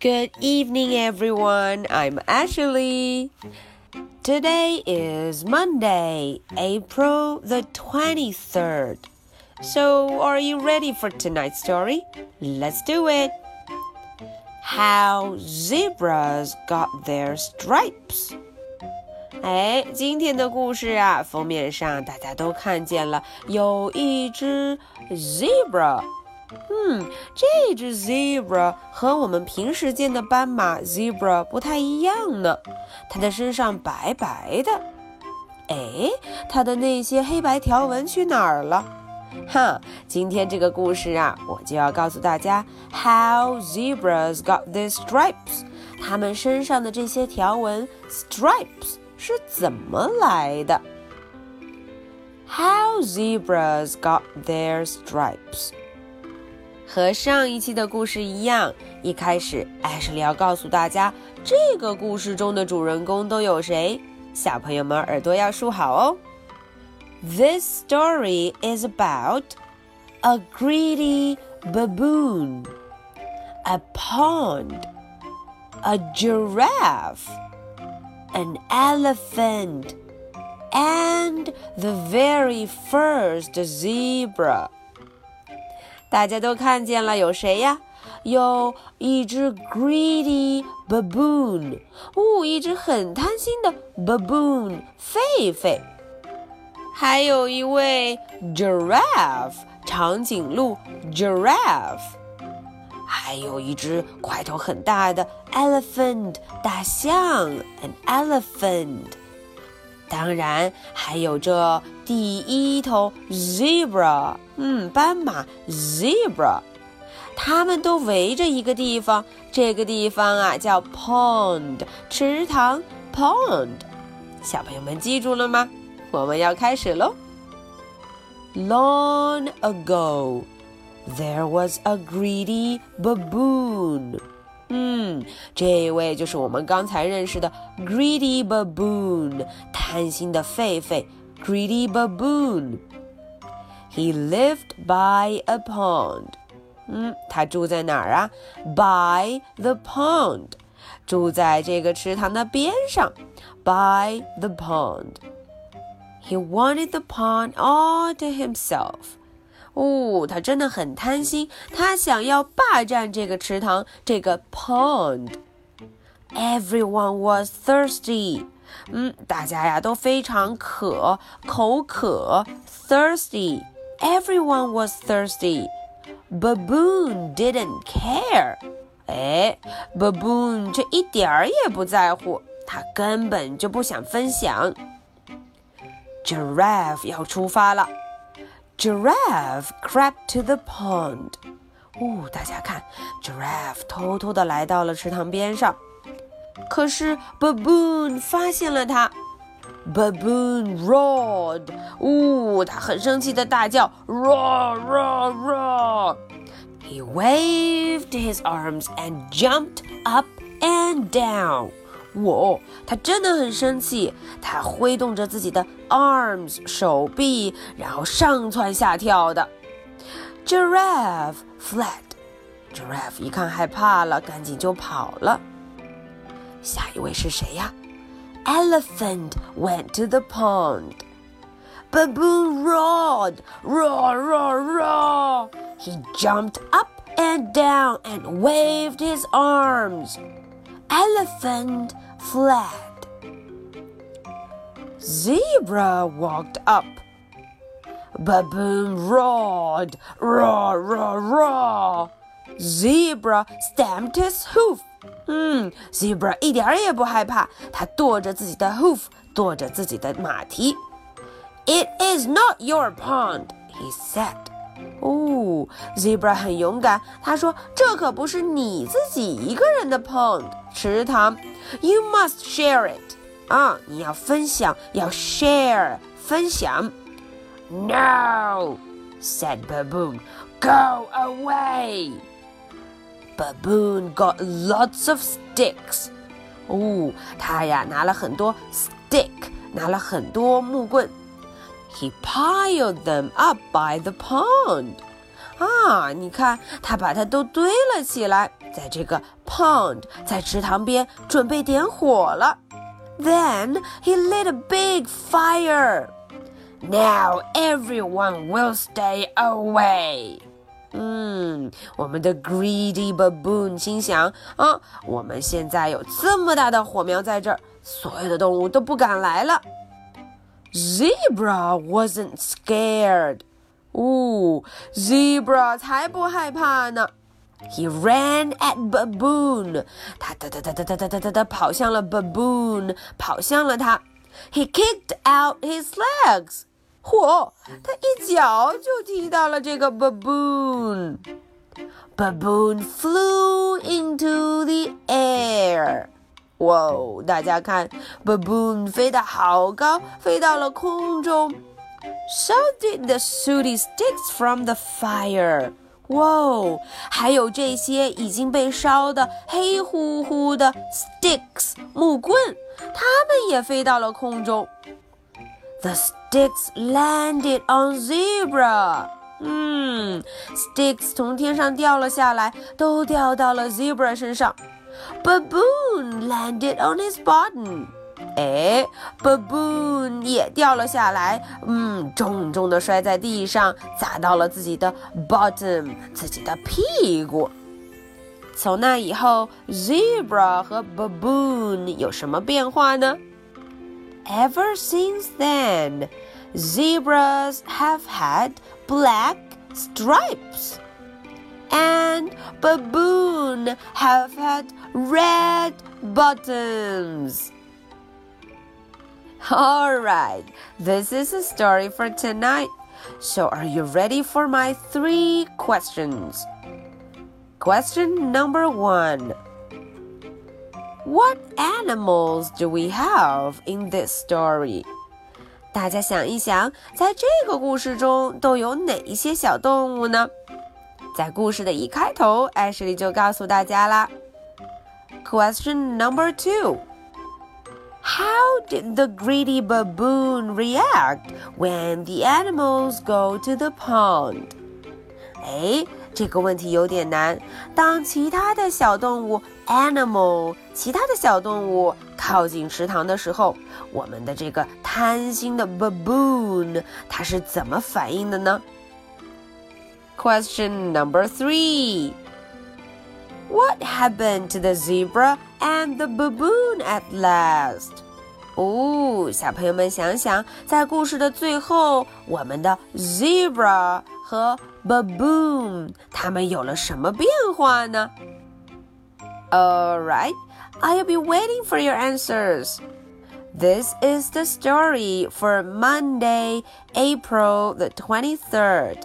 Good evening, everyone. I'm Ashley. Today is Monday, April the 23rd. So, are you ready for tonight's story? Let's do it. How zebras got their stripes. 哎，今天的故事啊，封面上大家都看见了，有一只 zebra。 嗯，这只 zebra 和我们平时见的斑马 zebra 不太一样呢。它的身上白白的，哎，它的那些黑白条纹去哪儿了？哈，今天这个故事啊，我就要告诉大家，how zebras got these stripes，它们身上的这些条纹 stripes。是怎么来的？How zebras got their stripes？和上一期的故事一样，一开始艾什利要告诉大家，这个故事中的主人公都有谁？小朋友们耳朵要竖好哦。This story is about a greedy baboon, a pond, a giraffe an elephant, and the very first zebra. 大家都看见了，有谁呀？有一只 greedy baboon，哦，一只很贪心的 baboon，狒狒。还有一位 giraffe，长颈鹿 giraffe。还有一只块头很大的 elephant 大象，an elephant。 当然还有这第一头 zebra，嗯，斑马 zebra。他们都围着一个地方，这个地方啊叫 pond 池塘 pond。小朋友们记住了吗？我们要开始喽。Long ago。There was a greedy baboon. 嗯，这位就是我们刚才认识的 greedy baboon，贪心的狒狒 greedy baboon。He lived by a pond. 嗯，他住在哪儿啊？By the pond，住在这个池塘的边上。By the pond. He wanted the pond all to himself. 哦，他真的很贪心，他想要霸占这个池塘，这个 pond。Everyone was thirsty。嗯，大家呀都非常渴，口渴，thirsty。Everyone was thirsty. Baboon didn't care。哎，baboon 却一点儿也不在乎，他根本就不想分享。Giraffe 要出发了。Giraffe crept to the pond。哦，大家看，Giraffe 偷偷的来到了池塘边上。可是 Baboon 发现了它。Baboon roared。哦，他很生气的大叫，roar roar roar。He waved his arms and jumped up and down. 我，他真的很生气，他挥动着自己的 arms 手臂，然后上蹿下跳的。Giraffe fled。Giraffe 一看害怕了，赶紧就跑了。下一位是谁呀？Elephant went to the pond. Baboon roared, roar, roar, roar. He jumped up and down and waved his arms. Elephant fled. Zebra walked up. Baboon roared, roar, roar, roar. Zebra stamped his hoof. 嗯，Zebra 一点儿也不害怕，他跺着自己的 hoof，跺着自己的马蹄。It is not your pond, he said. 哦，Zebra 很勇敢。他说：“这可不是你自己一个人的 pond 池塘，You must share it 啊！你要分享，要 share 分享。”No said baboon, go away. Baboon got lots of sticks. 哦，他呀拿了很多 stick，拿了很多木棍。 He piled them up by the pond. 啊，你看，他把它都堆了起来，在这个 pond，在池塘边准备点火了。Then he lit a big fire. Now everyone will stay away. 嗯，我们的 greedy baboon 心想啊，我们现在有这么大的火苗在这儿，所有的动物都不敢来了。 Zebra wasn't scared. 哦，Zebra 才不害怕呢。He ran at baboon，他哒哒哒哒哒哒哒哒哒跑向了 baboon，跑向了他。He kicked out his legs，嚯，他一脚就踢到了这个 baboon。Baboon flew 哇哦，大家看，baboon 飞得好高，飞到了空中。So did the sooty sticks from the fire. 哇哦，还有这些已经被烧的黑乎乎的 sticks 木棍，它们也飞到了空中。The sticks landed on zebra. 嗯，sticks 从天上掉了下来，都掉到了 zebra 身上。Baboon landed on his bottom. 哎，baboon 也掉了下来，嗯，重重的摔在地上，砸到了自己的 bottom，自己的屁股。从那以后，zebra 和 baboon 有什么变化呢？Ever since then, zebras have had black stripes, and baboon have had red bottoms. All right, this is a story for tonight. So, are you ready for my three questions? Question number one What animals do we have in this story? 大家想一想，在这个故事中都有哪一些小动物呢？ 在故事的一开头，艾什莉就告诉大家啦。Question number two. How did the greedy baboon react when the animals go to the pond? 哎，这个问题有点难。当其他的小动物 animal 其他的小动物靠近池塘的时候，我们的这个贪心的 baboon 它是怎么反应的呢 ？Question number three. What happened to the zebra and the baboon at last? 哦，小朋友们想想，在故事的最后，我们的 zebra 和 baboon 它们有了什么变化呢？All right, I'll be waiting for your answers. This is the story for Monday, April the 23rd.